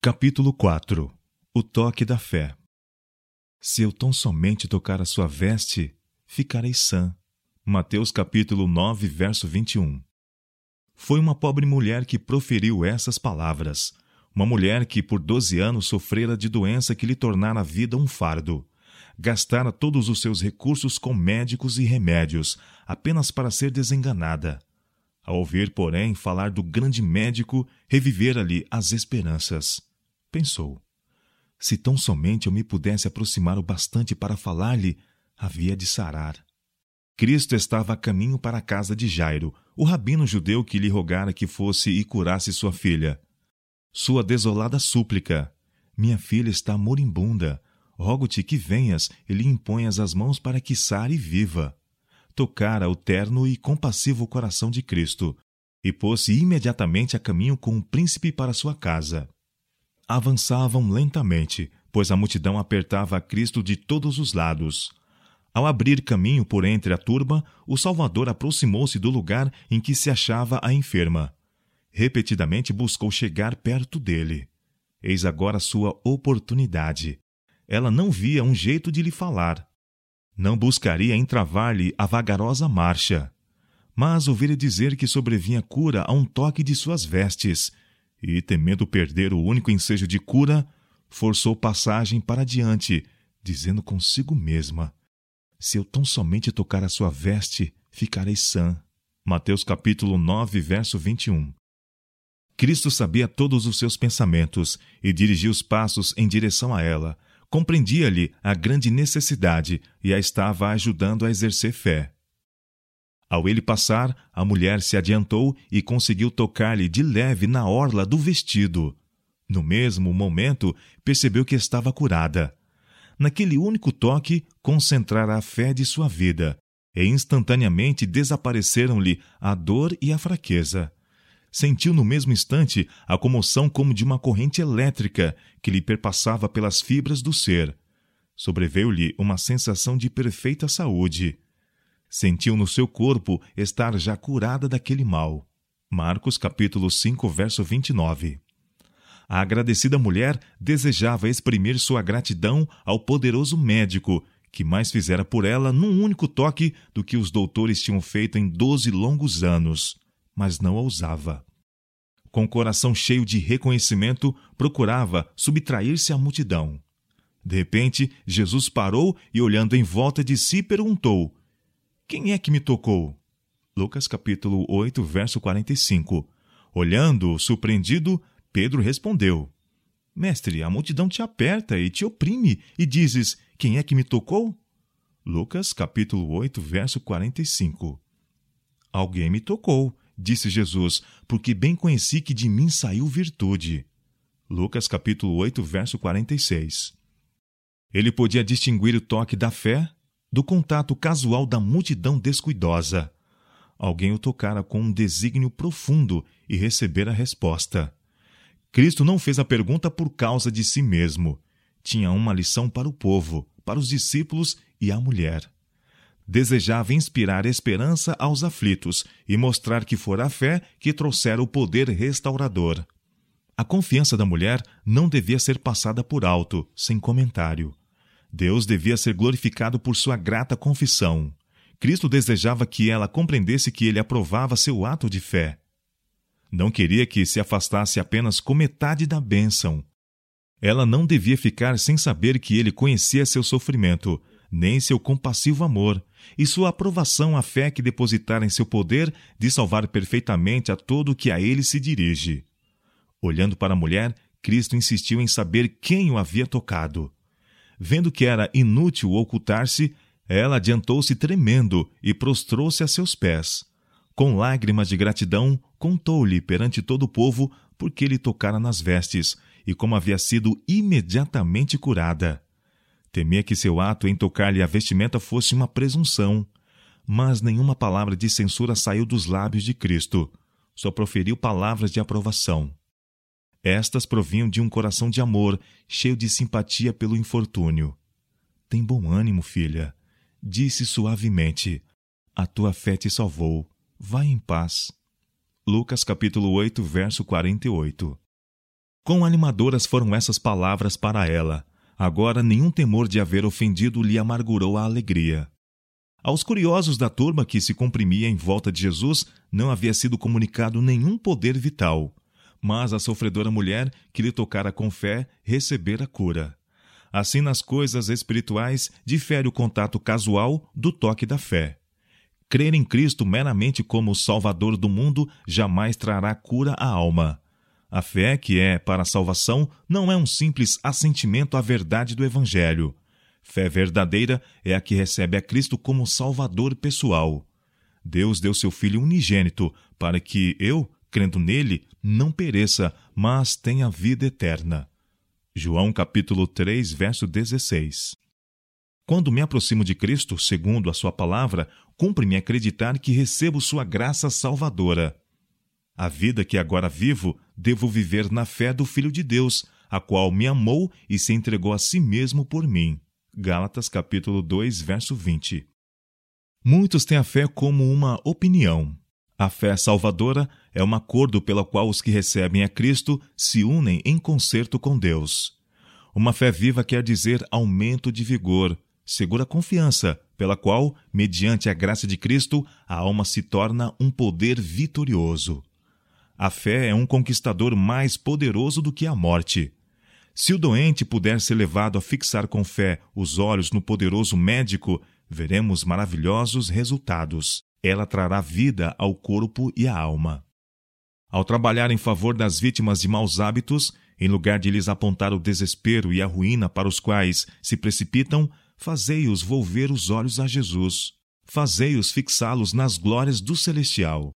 Capítulo 4 O toque da fé Se eu tão somente tocar a sua veste, ficarei sã. Mateus capítulo 9, verso 21 Foi uma pobre mulher que proferiu essas palavras. Uma mulher que por doze anos sofrera de doença que lhe tornara a vida um fardo. Gastara todos os seus recursos com médicos e remédios, apenas para ser desenganada. Ao ouvir, porém, falar do grande médico, revivera-lhe as esperanças pensou. Se tão somente eu me pudesse aproximar o bastante para falar-lhe, havia de sarar. Cristo estava a caminho para a casa de Jairo, o rabino judeu que lhe rogara que fosse e curasse sua filha. Sua desolada súplica: Minha filha está moribunda. Rogo-te que venhas e lhe imponhas as mãos para que sare e viva. Tocara o terno e compassivo coração de Cristo, e pôs-se imediatamente a caminho com o príncipe para sua casa avançavam lentamente, pois a multidão apertava a Cristo de todos os lados. Ao abrir caminho por entre a turba, o Salvador aproximou-se do lugar em que se achava a enferma. Repetidamente buscou chegar perto dele. Eis agora sua oportunidade. Ela não via um jeito de lhe falar. Não buscaria entravar-lhe a vagarosa marcha. Mas ouvira dizer que sobrevinha cura a um toque de suas vestes, e, temendo perder o único ensejo de cura, forçou passagem para diante, dizendo consigo mesma: Se eu tão somente tocar a sua veste, ficarei sã. Mateus capítulo 9, verso 21. Cristo sabia todos os seus pensamentos e dirigia os passos em direção a ela. Compreendia-lhe a grande necessidade e a estava ajudando a exercer fé. Ao ele passar, a mulher se adiantou e conseguiu tocar-lhe de leve na orla do vestido. No mesmo momento, percebeu que estava curada. Naquele único toque, concentrara a fé de sua vida, e instantaneamente desapareceram-lhe a dor e a fraqueza. Sentiu no mesmo instante a comoção como de uma corrente elétrica que lhe perpassava pelas fibras do ser. Sobreveio-lhe uma sensação de perfeita saúde. Sentiu no seu corpo estar já curada daquele mal. Marcos capítulo 5, verso 29. A agradecida mulher desejava exprimir sua gratidão ao poderoso médico, que mais fizera por ela num único toque do que os doutores tinham feito em doze longos anos, mas não ousava. Com o coração cheio de reconhecimento, procurava subtrair-se à multidão. De repente, Jesus parou e, olhando em volta de si, perguntou: quem é que me tocou? Lucas capítulo 8, verso 45. Olhando, surpreendido, Pedro respondeu: Mestre, a multidão te aperta e te oprime, e dizes: Quem é que me tocou? Lucas capítulo 8, verso 45. Alguém me tocou, disse Jesus, porque bem conheci que de mim saiu virtude. Lucas capítulo 8, verso 46. Ele podia distinguir o toque da fé do contato casual da multidão descuidosa. Alguém o tocara com um desígnio profundo e recebera a resposta. Cristo não fez a pergunta por causa de si mesmo. Tinha uma lição para o povo, para os discípulos e a mulher. Desejava inspirar esperança aos aflitos e mostrar que fora a fé que trouxera o poder restaurador. A confiança da mulher não devia ser passada por alto, sem comentário. Deus devia ser glorificado por sua grata confissão. Cristo desejava que ela compreendesse que ele aprovava seu ato de fé. Não queria que se afastasse apenas com metade da bênção. Ela não devia ficar sem saber que ele conhecia seu sofrimento, nem seu compassivo amor, e sua aprovação à fé que depositara em seu poder de salvar perfeitamente a todo que a ele se dirige. Olhando para a mulher, Cristo insistiu em saber quem o havia tocado. Vendo que era inútil ocultar-se, ela adiantou-se tremendo e prostrou-se a seus pés. Com lágrimas de gratidão, contou-lhe perante todo o povo porque lhe tocara nas vestes e como havia sido imediatamente curada. Temia que seu ato em tocar-lhe a vestimenta fosse uma presunção, mas nenhuma palavra de censura saiu dos lábios de Cristo. Só proferiu palavras de aprovação. Estas provinham de um coração de amor, cheio de simpatia pelo infortúnio. Tem bom ânimo, filha, disse suavemente. A tua fé te salvou. Vai em paz. Lucas capítulo 8, verso 48. Quão animadoras foram essas palavras para ela! Agora nenhum temor de haver ofendido lhe amargurou a alegria. Aos curiosos da turma que se comprimia em volta de Jesus não havia sido comunicado nenhum poder vital, mas a sofredora mulher que lhe tocara com fé recebera cura. Assim, nas coisas espirituais, difere o contato casual do toque da fé. Crer em Cristo meramente como Salvador do mundo jamais trará cura à alma. A fé, que é para a salvação, não é um simples assentimento à verdade do Evangelho. Fé verdadeira é a que recebe a Cristo como Salvador pessoal. Deus deu seu Filho unigênito para que eu, crendo nele, não pereça, mas tenha vida eterna. João capítulo 3, verso 16. Quando me aproximo de Cristo, segundo a sua palavra, cumpre-me acreditar que recebo sua graça salvadora. A vida que agora vivo, devo viver na fé do Filho de Deus, a qual me amou e se entregou a si mesmo por mim. Gálatas capítulo 2, verso 20. Muitos têm a fé como uma opinião. A fé salvadora é um acordo pela qual os que recebem a Cristo se unem em concerto com Deus. Uma fé viva quer dizer aumento de vigor, segura confiança, pela qual, mediante a graça de Cristo, a alma se torna um poder vitorioso. A fé é um conquistador mais poderoso do que a morte. Se o doente puder ser levado a fixar com fé os olhos no poderoso médico, veremos maravilhosos resultados. Ela trará vida ao corpo e à alma. Ao trabalhar em favor das vítimas de maus hábitos, em lugar de lhes apontar o desespero e a ruína para os quais se precipitam, fazei-os volver os olhos a Jesus. Fazei-os fixá-los nas glórias do celestial.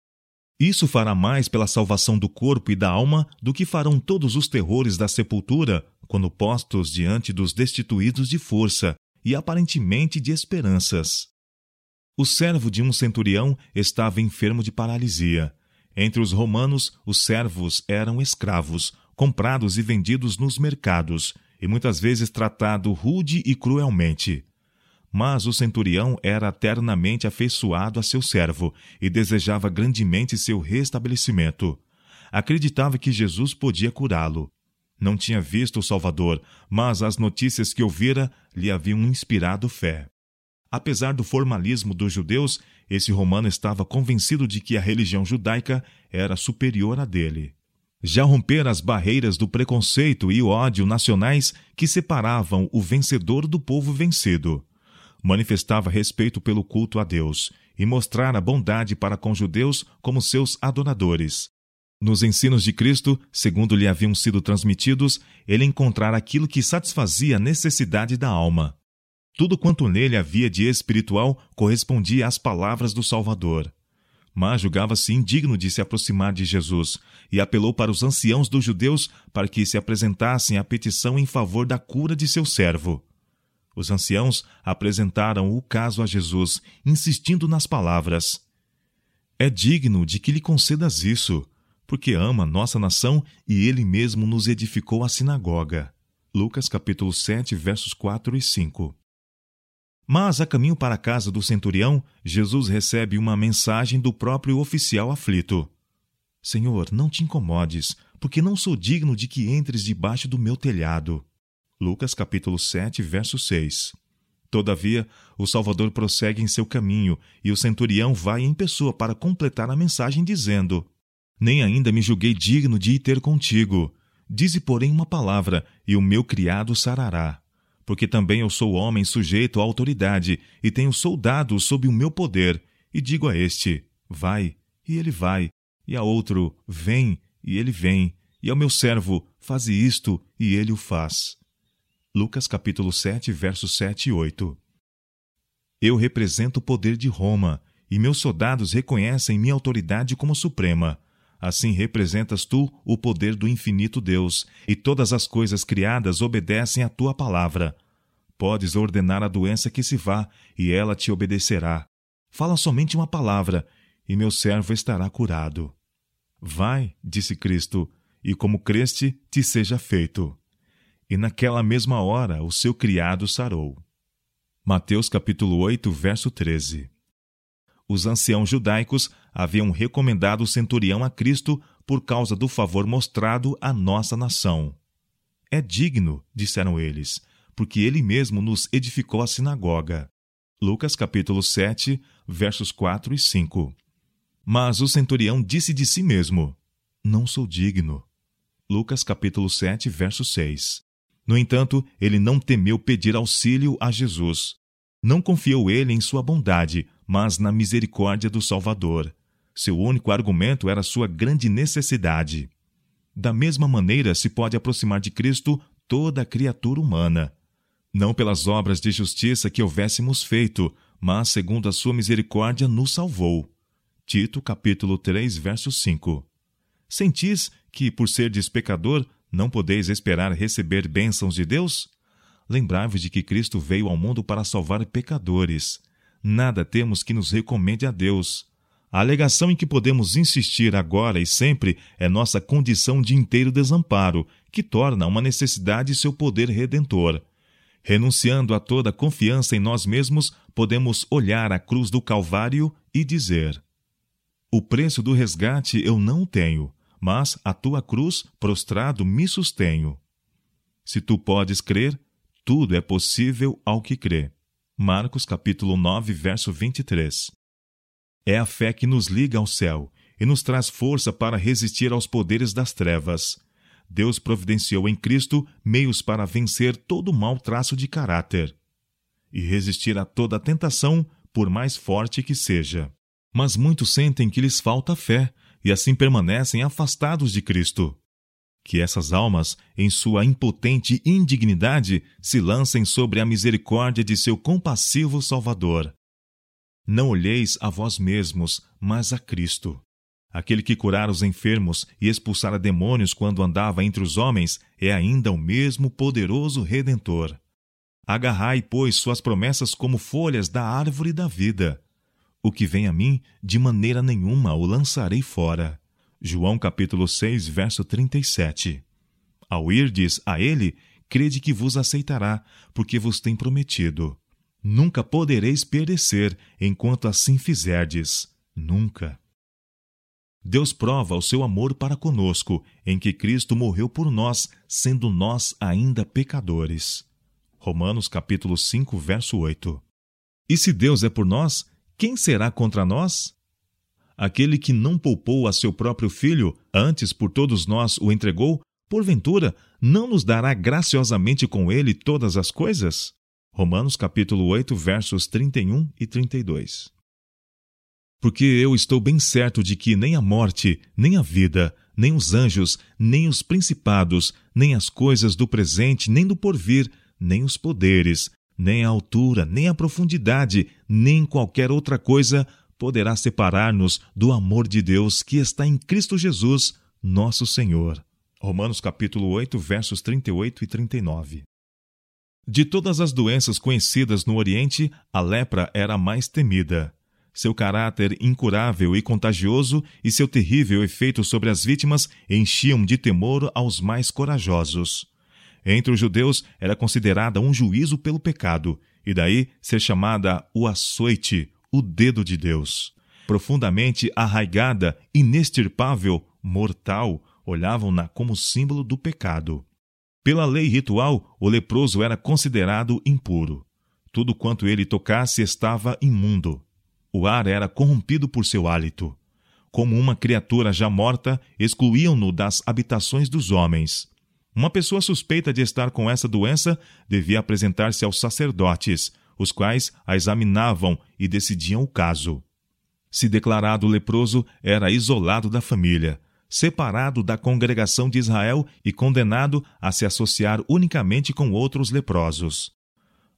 Isso fará mais pela salvação do corpo e da alma do que farão todos os terrores da sepultura quando postos diante dos destituídos de força e aparentemente de esperanças. O servo de um centurião estava enfermo de paralisia. Entre os romanos, os servos eram escravos, comprados e vendidos nos mercados, e muitas vezes tratado rude e cruelmente. Mas o centurião era eternamente afeiçoado a seu servo e desejava grandemente seu restabelecimento. Acreditava que Jesus podia curá-lo. Não tinha visto o Salvador, mas as notícias que ouvira lhe haviam inspirado fé. Apesar do formalismo dos judeus, esse romano estava convencido de que a religião judaica era superior à dele. Já rompera as barreiras do preconceito e ódio nacionais que separavam o vencedor do povo vencido manifestava respeito pelo culto a Deus e mostrara bondade para com judeus como seus adoradores. Nos ensinos de Cristo, segundo lhe haviam sido transmitidos, ele encontrara aquilo que satisfazia a necessidade da alma. Tudo quanto nele havia de espiritual correspondia às palavras do Salvador. Mas julgava-se indigno de se aproximar de Jesus e apelou para os anciãos dos judeus para que se apresentassem a petição em favor da cura de seu servo. Os anciãos apresentaram o caso a Jesus, insistindo nas palavras: É digno de que lhe concedas isso, porque ama nossa nação e ele mesmo nos edificou a sinagoga. Lucas capítulo 7, versos 4 e 5. Mas a caminho para a casa do centurião, Jesus recebe uma mensagem do próprio oficial aflito. Senhor, não te incomodes, porque não sou digno de que entres debaixo do meu telhado. Lucas capítulo 7, verso 6. Todavia, o Salvador prossegue em seu caminho e o centurião vai em pessoa para completar a mensagem, dizendo: Nem ainda me julguei digno de ir ter contigo. Dize, porém, uma palavra, e o meu criado sarará. Porque também eu sou homem sujeito à autoridade, e tenho soldados sob o meu poder, e digo a este: Vai, e ele vai, e a outro: Vem, e ele vem, e ao meu servo: Faze isto, e ele o faz. Lucas capítulo 7, versos 7 e 8. Eu represento o poder de Roma, e meus soldados reconhecem minha autoridade como suprema. Assim representas tu o poder do infinito Deus, e todas as coisas criadas obedecem à tua palavra. Podes ordenar a doença que se vá, e ela te obedecerá. Fala somente uma palavra, e meu servo estará curado. Vai, disse Cristo, e como creste, te seja feito e naquela mesma hora o seu criado sarou. Mateus capítulo 8, verso 13. Os anciãos judaicos haviam recomendado o centurião a Cristo por causa do favor mostrado à nossa nação. É digno, disseram eles, porque ele mesmo nos edificou a sinagoga. Lucas capítulo 7, versos 4 e 5. Mas o centurião disse de si mesmo: Não sou digno. Lucas capítulo 7, verso 6. No entanto, ele não temeu pedir auxílio a Jesus. Não confiou ele em sua bondade, mas na misericórdia do Salvador. Seu único argumento era sua grande necessidade. Da mesma maneira se pode aproximar de Cristo toda criatura humana. Não pelas obras de justiça que houvéssemos feito, mas segundo a sua misericórdia nos salvou. Tito capítulo 3, verso 5. Sentis que, por serdes pecador, não podeis esperar receber bênçãos de Deus? Lembrai-vos de que Cristo veio ao mundo para salvar pecadores. Nada temos que nos recomende a Deus. A alegação em que podemos insistir agora e sempre é nossa condição de inteiro desamparo, que torna uma necessidade seu poder redentor. Renunciando a toda confiança em nós mesmos, podemos olhar a cruz do Calvário e dizer: O preço do resgate eu não tenho, mas a tua cruz, prostrado, me sustenho. Se tu podes crer, tudo é possível ao que crê. Marcos capítulo 9, verso 23. É a fé que nos liga ao céu e nos traz força para resistir aos poderes das trevas. Deus providenciou em Cristo meios para vencer todo mau traço de caráter e resistir a toda tentação, por mais forte que seja. Mas muitos sentem que lhes falta fé e assim permanecem afastados de Cristo. Que essas almas, em sua impotente indignidade, se lancem sobre a misericórdia de seu compassivo Salvador. Não olheis a vós mesmos, mas a Cristo. Aquele que curar os enfermos e expulsara demônios quando andava entre os homens é ainda o mesmo poderoso Redentor. Agarrai, pois, suas promessas como folhas da árvore da vida. O que vem a mim, de maneira nenhuma o lançarei fora. João capítulo 6, verso 37. Ao irdes a ele, crede que vos aceitará, porque vos tem prometido. Nunca podereis perecer enquanto assim fizerdes. Nunca. Deus prova o seu amor para conosco, em que Cristo morreu por nós, sendo nós ainda pecadores. Romanos capítulo 5, verso 8. E se Deus é por nós, quem será contra nós? Aquele que não poupou a seu próprio filho, antes por todos nós o entregou, porventura não nos dará graciosamente com ele todas as coisas? Romanos capítulo 8, versos 31 e 32. Porque eu estou bem certo de que nem a morte, nem a vida, nem os anjos, nem os principados, nem as coisas do presente, nem do porvir, nem os poderes, nem a altura, nem a profundidade, nem qualquer outra coisa poderá separar-nos do amor de Deus que está em Cristo Jesus, nosso Senhor. Romanos capítulo 8, versos 38 e 39. De todas as doenças conhecidas no Oriente, a lepra era a mais temida. Seu caráter incurável e contagioso e seu terrível efeito sobre as vítimas enchiam de temor aos mais corajosos. Entre os judeus era considerada um juízo pelo pecado, e daí ser chamada o açoite, o dedo de Deus. Profundamente arraigada, inextirpável, mortal, olhavam-na como símbolo do pecado. Pela lei ritual, o leproso era considerado impuro. Tudo quanto ele tocasse estava imundo. O ar era corrompido por seu hálito. Como uma criatura já morta, excluíam-no das habitações dos homens. Uma pessoa suspeita de estar com essa doença devia apresentar-se aos sacerdotes, os quais a examinavam e decidiam o caso. Se declarado leproso, era isolado da família, separado da congregação de Israel e condenado a se associar unicamente com outros leprosos.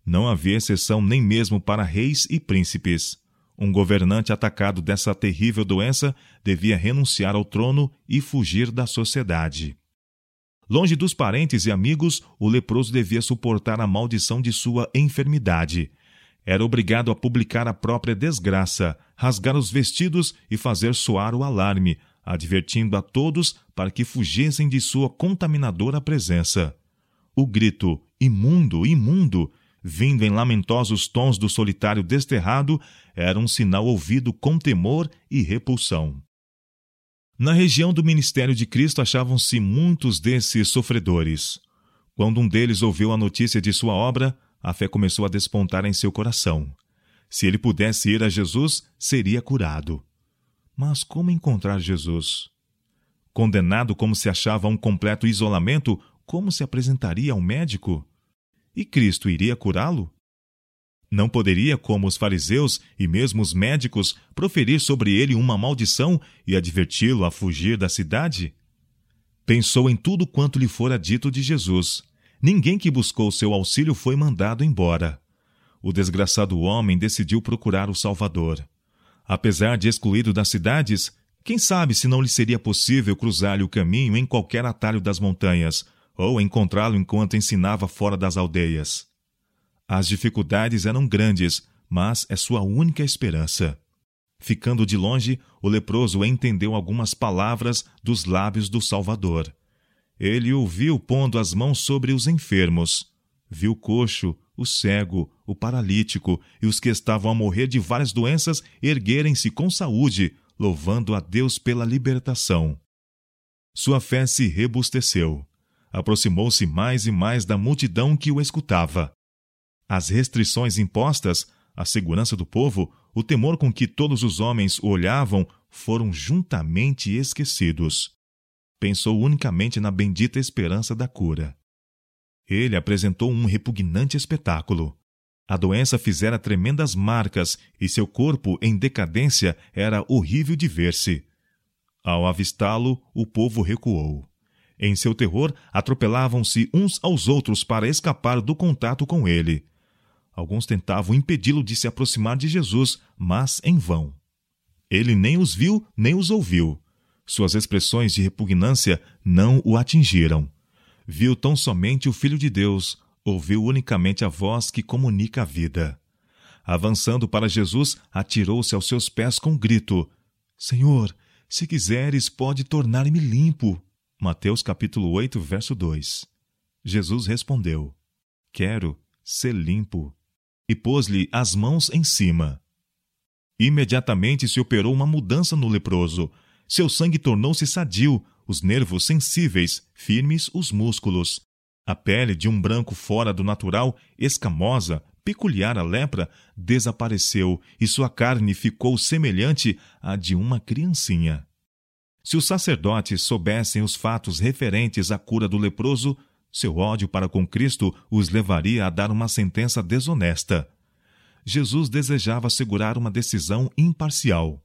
Não havia exceção nem mesmo para reis e príncipes. Um governante atacado dessa terrível doença devia renunciar ao trono e fugir da sociedade. Longe dos parentes e amigos, o leproso devia suportar a maldição de sua enfermidade. Era obrigado a publicar a própria desgraça, rasgar os vestidos e fazer soar o alarme, advertindo a todos para que fugissem de sua contaminadora presença. O grito imundo, imundo, vindo em lamentosos tons do solitário desterrado, era um sinal ouvido com temor e repulsão. Na região do ministério de Cristo achavam-se muitos desses sofredores. Quando um deles ouviu a notícia de sua obra, a fé começou a despontar em seu coração. Se ele pudesse ir a Jesus, seria curado. Mas como encontrar Jesus? Condenado como se achava a um completo isolamento, como se apresentaria ao médico? E Cristo iria curá-lo? Não poderia, como os fariseus e mesmo os médicos, proferir sobre ele uma maldição e adverti-lo a fugir da cidade? Pensou em tudo quanto lhe fora dito de Jesus. Ninguém que buscou seu auxílio foi mandado embora. O desgraçado homem decidiu procurar o Salvador. Apesar de excluído das cidades, quem sabe se não lhe seria possível cruzar-lhe o caminho em qualquer atalho das montanhas, ou encontrá-lo enquanto ensinava fora das aldeias. As dificuldades eram grandes, mas é sua única esperança. Ficando de longe, o leproso entendeu algumas palavras dos lábios do Salvador. Ele o viu pondo as mãos sobre os enfermos. Viu o coxo, o cego, o paralítico e os que estavam a morrer de várias doenças erguerem-se com saúde, louvando a Deus pela libertação. Sua fé se rebusteceu. Aproximou-se mais e mais da multidão que o escutava. As restrições impostas, a segurança do povo, o temor com que todos os homens o olhavam foram juntamente esquecidos. Pensou unicamente na bendita esperança da cura. Ele apresentou um repugnante espetáculo. A doença fizera tremendas marcas e seu corpo, em decadência, era horrível de ver-se. Ao avistá-lo, o povo recuou. Em seu terror, atropelavam-se uns aos outros para escapar do contato com ele. Alguns tentavam impedi-lo de se aproximar de Jesus, mas em vão. Ele nem os viu, nem os ouviu. Suas expressões de repugnância não o atingiram. Viu tão somente o Filho de Deus, ouviu unicamente a voz que comunica a vida. Avançando para Jesus, atirou-se aos seus pés com um grito: Senhor, se quiseres, pode tornar-me limpo. Mateus capítulo 8, verso 2. Jesus respondeu: Quero ser limpo e pôs-lhe as mãos em cima. Imediatamente se operou uma mudança no leproso. Seu sangue tornou-se sadio, os nervos sensíveis, firmes os músculos. A pele de um branco fora do natural, escamosa, peculiar à lepra, desapareceu e sua carne ficou semelhante à de uma criancinha. Se os sacerdotes soubessem os fatos referentes à cura do leproso, seu ódio para com Cristo os levaria a dar uma sentença desonesta. Jesus desejava assegurar uma decisão imparcial.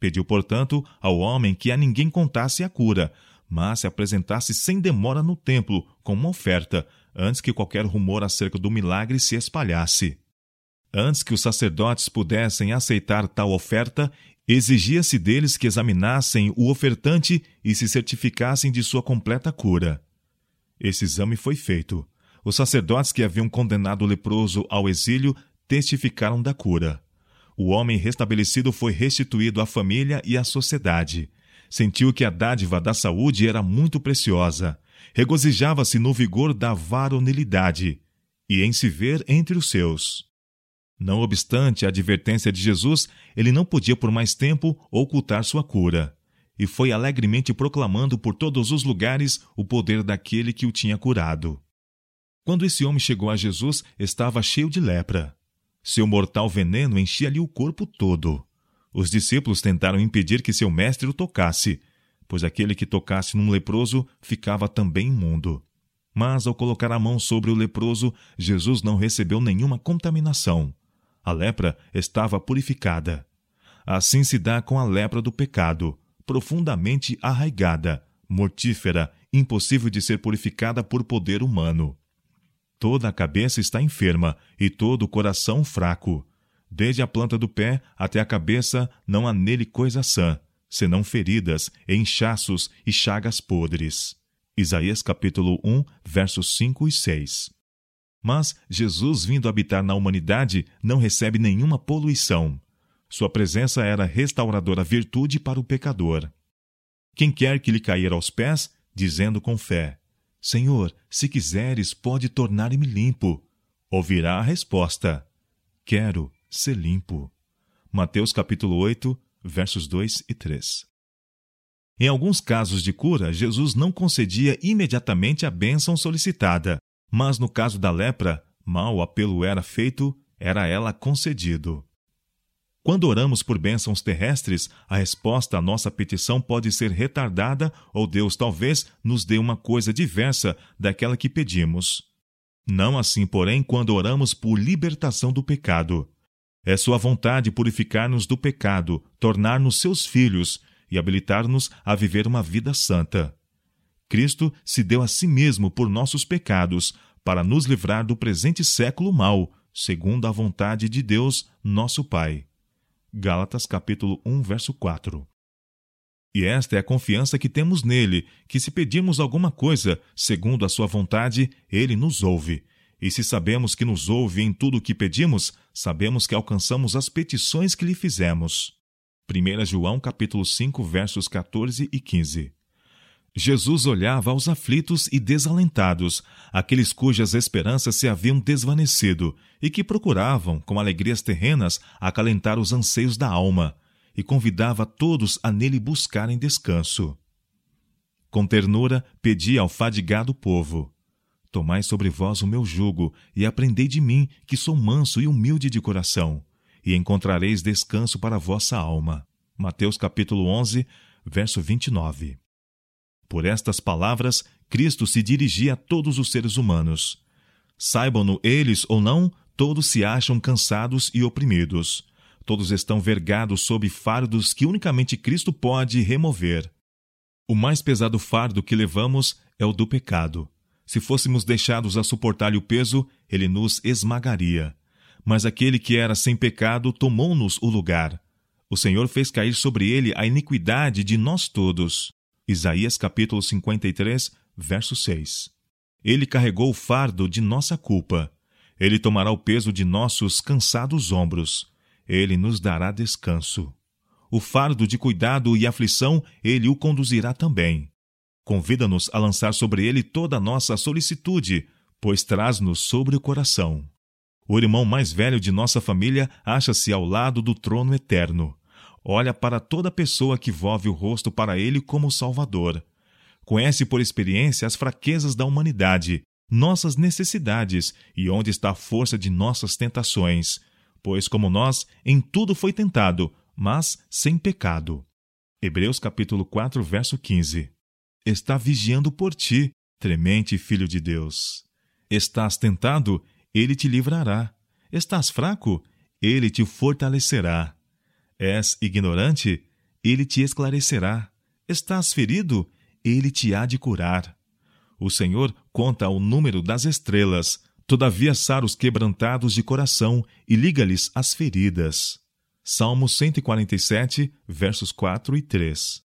Pediu, portanto, ao homem que a ninguém contasse a cura, mas se apresentasse sem demora no templo com uma oferta, antes que qualquer rumor acerca do milagre se espalhasse. Antes que os sacerdotes pudessem aceitar tal oferta, exigia-se deles que examinassem o ofertante e se certificassem de sua completa cura. Esse exame foi feito. Os sacerdotes que haviam condenado o leproso ao exílio testificaram da cura. O homem restabelecido foi restituído à família e à sociedade. Sentiu que a dádiva da saúde era muito preciosa. Regozijava-se no vigor da varonilidade e em se ver entre os seus. Não obstante a advertência de Jesus, ele não podia por mais tempo ocultar sua cura e foi alegremente proclamando por todos os lugares o poder daquele que o tinha curado. Quando esse homem chegou a Jesus, estava cheio de lepra. Seu mortal veneno enchia-lhe o corpo todo. Os discípulos tentaram impedir que seu mestre o tocasse, pois aquele que tocasse num leproso ficava também imundo. Mas ao colocar a mão sobre o leproso, Jesus não recebeu nenhuma contaminação. A lepra estava purificada. Assim se dá com a lepra do pecado profundamente arraigada, mortífera, impossível de ser purificada por poder humano. Toda a cabeça está enferma e todo o coração fraco. Desde a planta do pé até a cabeça não há nele coisa sã, senão feridas, inchaços e chagas podres. Isaías capítulo 1, versos 5 e 6. Mas Jesus, vindo habitar na humanidade, não recebe nenhuma poluição. Sua presença era restauradora virtude para o pecador. Quem quer que lhe cair aos pés, dizendo com fé: Senhor, se quiseres, pode tornar-me limpo. Ouvirá a resposta: Quero ser limpo. Mateus capítulo 8, versos 2 e 3. Em alguns casos de cura, Jesus não concedia imediatamente a bênção solicitada, mas no caso da lepra, mal o apelo era feito, era ela concedido. Quando oramos por bênçãos terrestres, a resposta à nossa petição pode ser retardada ou Deus talvez nos dê uma coisa diversa daquela que pedimos. Não assim, porém, quando oramos por libertação do pecado. É Sua vontade purificar-nos do pecado, tornar-nos seus filhos e habilitar-nos a viver uma vida santa. Cristo se deu a si mesmo por nossos pecados, para nos livrar do presente século mau, segundo a vontade de Deus, nosso Pai. Gálatas capítulo 1, verso 4. E esta é a confiança que temos nele, que se pedirmos alguma coisa, segundo a sua vontade, ele nos ouve. E se sabemos que nos ouve em tudo o que pedimos, sabemos que alcançamos as petições que lhe fizemos. 1 João capítulo 5, versos 14 e 15. Jesus olhava aos aflitos e desalentados, aqueles cujas esperanças se haviam desvanecido e que procuravam, com alegrias terrenas, acalentar os anseios da alma, e convidava todos a nele buscarem descanso. Com ternura, pedia ao fadigado povo: Tomai sobre vós o meu jugo e aprendei de mim, que sou manso e humilde de coração, e encontrareis descanso para a vossa alma. Mateus capítulo 11, verso 29. Por estas palavras, Cristo se dirigia a todos os seres humanos. Saibam-no eles ou não, todos se acham cansados e oprimidos. Todos estão vergados sob fardos que unicamente Cristo pode remover. O mais pesado fardo que levamos é o do pecado. Se fôssemos deixados a suportar-lhe o peso, ele nos esmagaria. Mas aquele que era sem pecado tomou-nos o lugar. O Senhor fez cair sobre ele a iniquidade de nós todos. Isaías capítulo 53, verso 6. Ele carregou o fardo de nossa culpa. Ele tomará o peso de nossos cansados ombros. Ele nos dará descanso. O fardo de cuidado e aflição ele o conduzirá também. Convida-nos a lançar sobre ele toda a nossa solicitude, pois traz-nos sobre o coração. O irmão mais velho de nossa família acha-se ao lado do trono eterno olha para toda pessoa que volve o rosto para ele como Salvador. Conhece por experiência as fraquezas da humanidade, nossas necessidades e onde está a força de nossas tentações, pois como nós, em tudo foi tentado, mas sem pecado. Hebreus capítulo 4, verso 15. Está vigiando por ti, tremente filho de Deus. Estás tentado, ele te livrará. Estás fraco, ele te fortalecerá. És ignorante? Ele te esclarecerá. Estás ferido? Ele te há de curar. O Senhor conta o número das estrelas, todavia sara os quebrantados de coração e liga-lhes as feridas. Salmo 147, versos 4 e 3.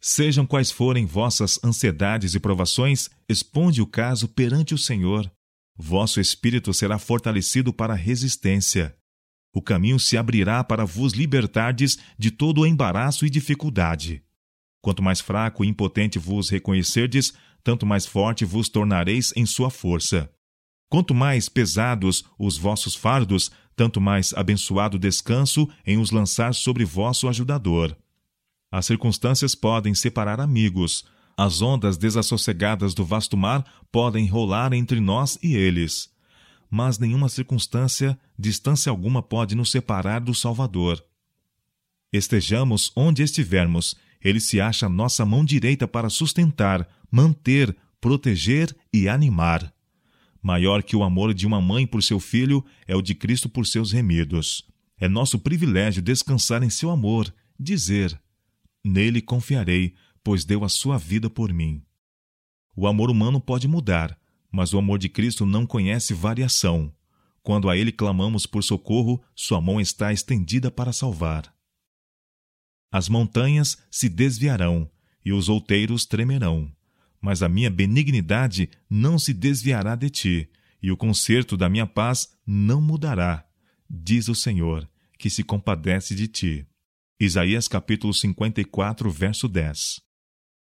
Sejam quais forem vossas ansiedades e provações, exponde o caso perante o Senhor. Vosso espírito será fortalecido para resistência o caminho se abrirá para vos libertardes de todo o embaraço e dificuldade. Quanto mais fraco e impotente vos reconhecerdes, tanto mais forte vos tornareis em sua força. Quanto mais pesados os vossos fardos, tanto mais abençoado descanso em os lançar sobre vosso ajudador. As circunstâncias podem separar amigos, as ondas desassossegadas do vasto mar podem rolar entre nós e eles mas nenhuma circunstância, distância alguma pode nos separar do Salvador. Estejamos onde estivermos, ele se acha nossa mão direita para sustentar, manter, proteger e animar. Maior que o amor de uma mãe por seu filho é o de Cristo por seus remidos. É nosso privilégio descansar em seu amor, dizer: Nele confiarei, pois deu a sua vida por mim. O amor humano pode mudar, mas o amor de Cristo não conhece variação. Quando a Ele clamamos por socorro, Sua mão está estendida para salvar. As montanhas se desviarão e os outeiros tremerão, mas a minha benignidade não se desviará de ti, e o conserto da minha paz não mudará, diz o Senhor, que se compadece de ti. Isaías capítulo 54, verso 10.